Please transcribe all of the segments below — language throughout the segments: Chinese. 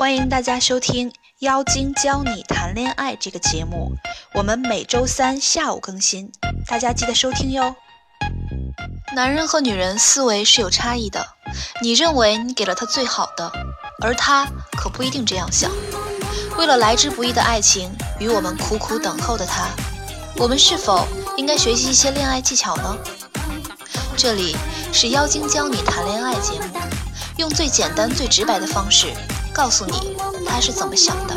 欢迎大家收听《妖精教你谈恋爱》这个节目，我们每周三下午更新，大家记得收听哟。男人和女人思维是有差异的，你认为你给了他最好的，而他可不一定这样想。为了来之不易的爱情与我们苦苦等候的他，我们是否应该学习一些恋爱技巧呢？这里是妖精教你谈恋爱节目，用最简单、最直白的方式。告诉你他是怎么想的。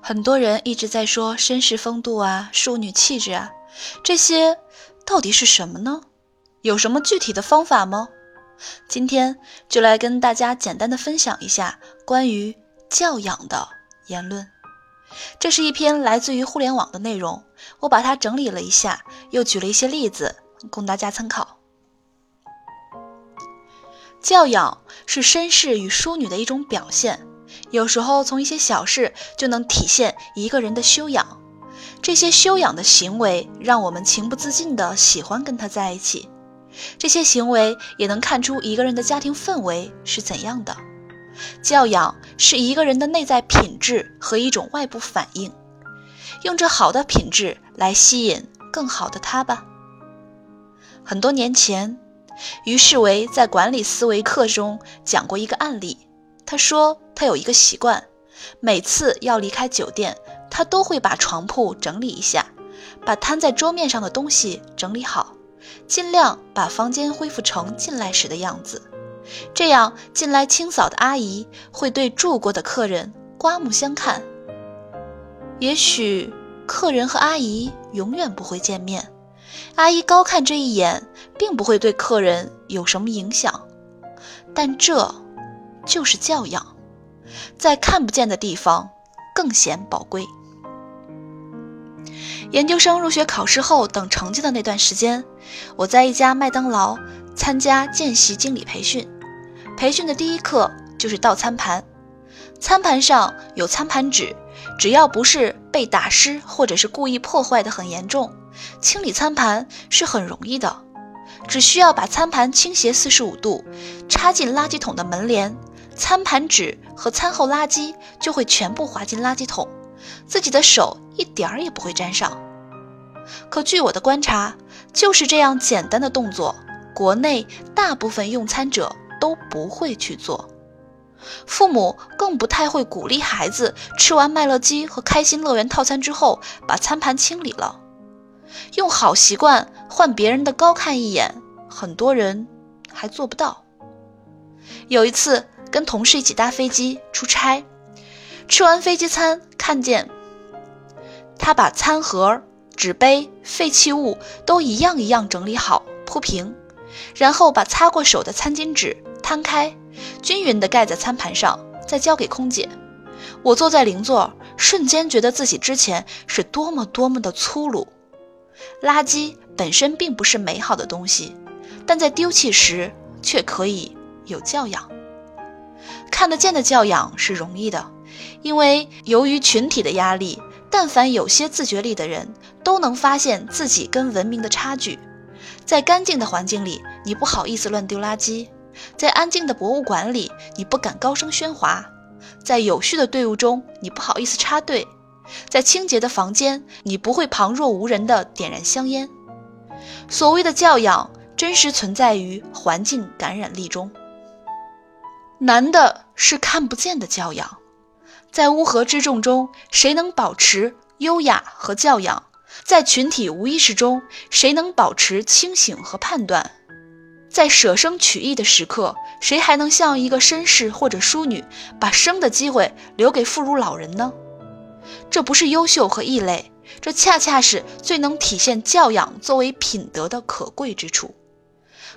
很多人一直在说绅士风度啊、淑女气质啊，这些到底是什么呢？有什么具体的方法吗？今天就来跟大家简单的分享一下关于教养的言论。这是一篇来自于互联网的内容，我把它整理了一下，又举了一些例子供大家参考。教养是绅士与淑女的一种表现，有时候从一些小事就能体现一个人的修养。这些修养的行为让我们情不自禁地喜欢跟他在一起。这些行为也能看出一个人的家庭氛围是怎样的。教养是一个人的内在品质和一种外部反应。用这好的品质来吸引更好的他吧。很多年前。于世维在管理思维课中讲过一个案例。他说，他有一个习惯，每次要离开酒店，他都会把床铺整理一下，把摊在桌面上的东西整理好，尽量把房间恢复成进来时的样子。这样，进来清扫的阿姨会对住过的客人刮目相看。也许，客人和阿姨永远不会见面。阿姨高看这一眼，并不会对客人有什么影响，但这就是教养，在看不见的地方更显宝贵。研究生入学考试后等成绩的那段时间，我在一家麦当劳参加见习经理培训。培训的第一课就是倒餐盘，餐盘上有餐盘纸，只要不是被打湿或者是故意破坏的很严重。清理餐盘是很容易的，只需要把餐盘倾斜四十五度，插进垃圾桶的门帘，餐盘纸和餐后垃圾就会全部滑进垃圾桶，自己的手一点儿也不会沾上。可据我的观察，就是这样简单的动作，国内大部分用餐者都不会去做，父母更不太会鼓励孩子吃完麦乐鸡和开心乐园套餐之后把餐盘清理了。用好习惯换别人的高看一眼，很多人还做不到。有一次跟同事一起搭飞机出差，吃完飞机餐，看见他把餐盒、纸杯、废弃物都一样一样整理好铺平，然后把擦过手的餐巾纸摊开，均匀地盖在餐盘上，再交给空姐。我坐在邻座，瞬间觉得自己之前是多么多么的粗鲁。垃圾本身并不是美好的东西，但在丢弃时却可以有教养。看得见的教养是容易的，因为由于群体的压力，但凡有些自觉力的人都能发现自己跟文明的差距。在干净的环境里，你不好意思乱丢垃圾；在安静的博物馆里，你不敢高声喧哗；在有序的队伍中，你不好意思插队。在清洁的房间，你不会旁若无人地点燃香烟。所谓的教养，真实存在于环境感染力中。难的是看不见的教养，在乌合之众中，谁能保持优雅和教养？在群体无意识中，谁能保持清醒和判断？在舍生取义的时刻，谁还能像一个绅士或者淑女，把生的机会留给妇孺老人呢？这不是优秀和异类，这恰恰是最能体现教养作为品德的可贵之处。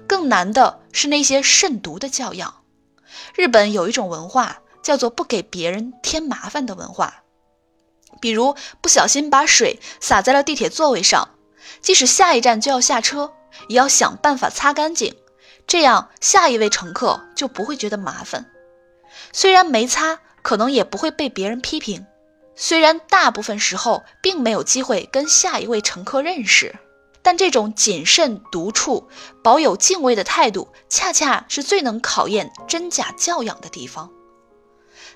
更难的是那些慎独的教养。日本有一种文化叫做不给别人添麻烦的文化，比如不小心把水洒在了地铁座位上，即使下一站就要下车，也要想办法擦干净，这样下一位乘客就不会觉得麻烦。虽然没擦，可能也不会被别人批评。虽然大部分时候并没有机会跟下一位乘客认识，但这种谨慎独处、保有敬畏的态度，恰恰是最能考验真假教养的地方。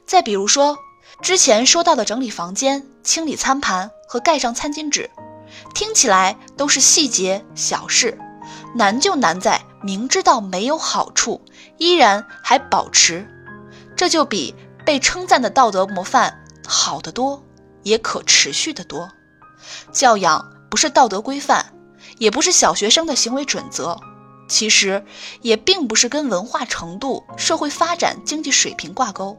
再比如说，之前说到的整理房间、清理餐盘和盖上餐巾纸，听起来都是细节小事，难就难在明知道没有好处，依然还保持，这就比被称赞的道德模范好得多，也可持续得多。教养不是道德规范，也不是小学生的行为准则，其实也并不是跟文化程度、社会发展、经济水平挂钩。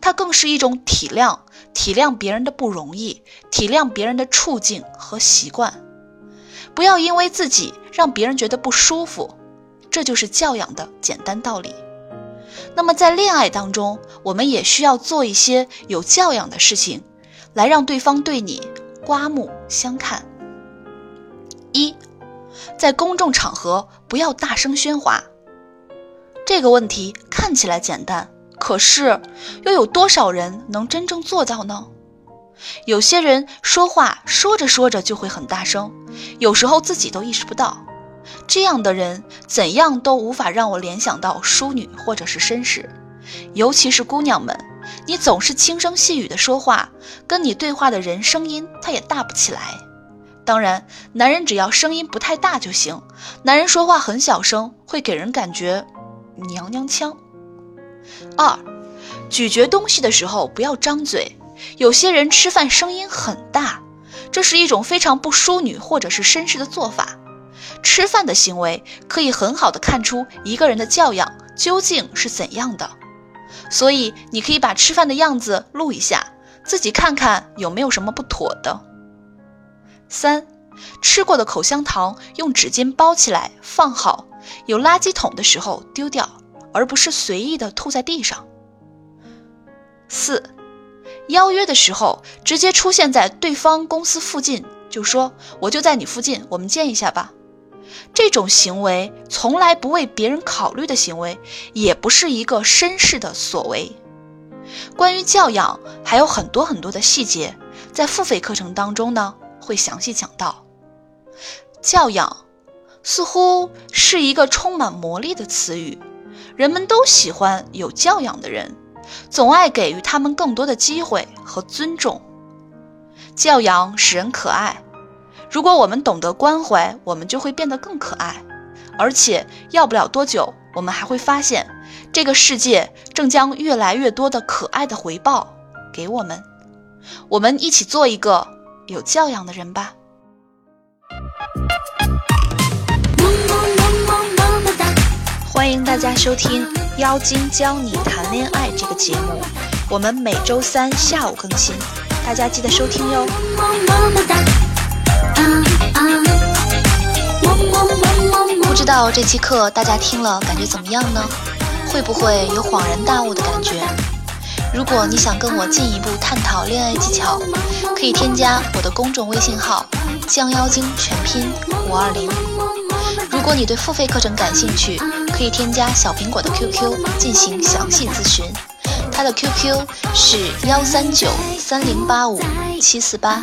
它更是一种体谅，体谅别人的不容易，体谅别人的处境和习惯，不要因为自己让别人觉得不舒服，这就是教养的简单道理。那么在恋爱当中，我们也需要做一些有教养的事情，来让对方对你刮目相看。一，在公众场合不要大声喧哗。这个问题看起来简单。可是，又有多少人能真正做到呢？有些人说话说着说着就会很大声，有时候自己都意识不到。这样的人怎样都无法让我联想到淑女或者是绅士。尤其是姑娘们，你总是轻声细语的说话，跟你对话的人声音他也大不起来。当然，男人只要声音不太大就行。男人说话很小声，会给人感觉娘娘腔。二，咀嚼东西的时候不要张嘴。有些人吃饭声音很大，这是一种非常不淑女或者是绅士的做法。吃饭的行为可以很好的看出一个人的教养究竟是怎样的。所以你可以把吃饭的样子录一下，自己看看有没有什么不妥的。三，吃过的口香糖用纸巾包起来放好，有垃圾桶的时候丢掉。而不是随意的吐在地上。四，邀约的时候直接出现在对方公司附近，就说我就在你附近，我们见一下吧。这种行为从来不为别人考虑的行为，也不是一个绅士的所为。关于教养还有很多很多的细节，在付费课程当中呢会详细讲到。教养似乎是一个充满魔力的词语。人们都喜欢有教养的人，总爱给予他们更多的机会和尊重。教养使人可爱，如果我们懂得关怀，我们就会变得更可爱。而且，要不了多久，我们还会发现，这个世界正将越来越多的可爱的回报给我们。我们一起做一个有教养的人吧。欢迎大家收听《妖精教你谈恋爱》这个节目，我们每周三下午更新，大家记得收听哟。不知道这期课大家听了感觉怎么样呢？会不会有恍然大悟的感觉？如果你想跟我进一步探讨恋爱技巧，可以添加我的公众微信号“将妖精”全拼五二零。如果你对付费课程感兴趣，可以添加小苹果的 QQ 进行详细咨询，他的 QQ 是幺三九三零八五七四八。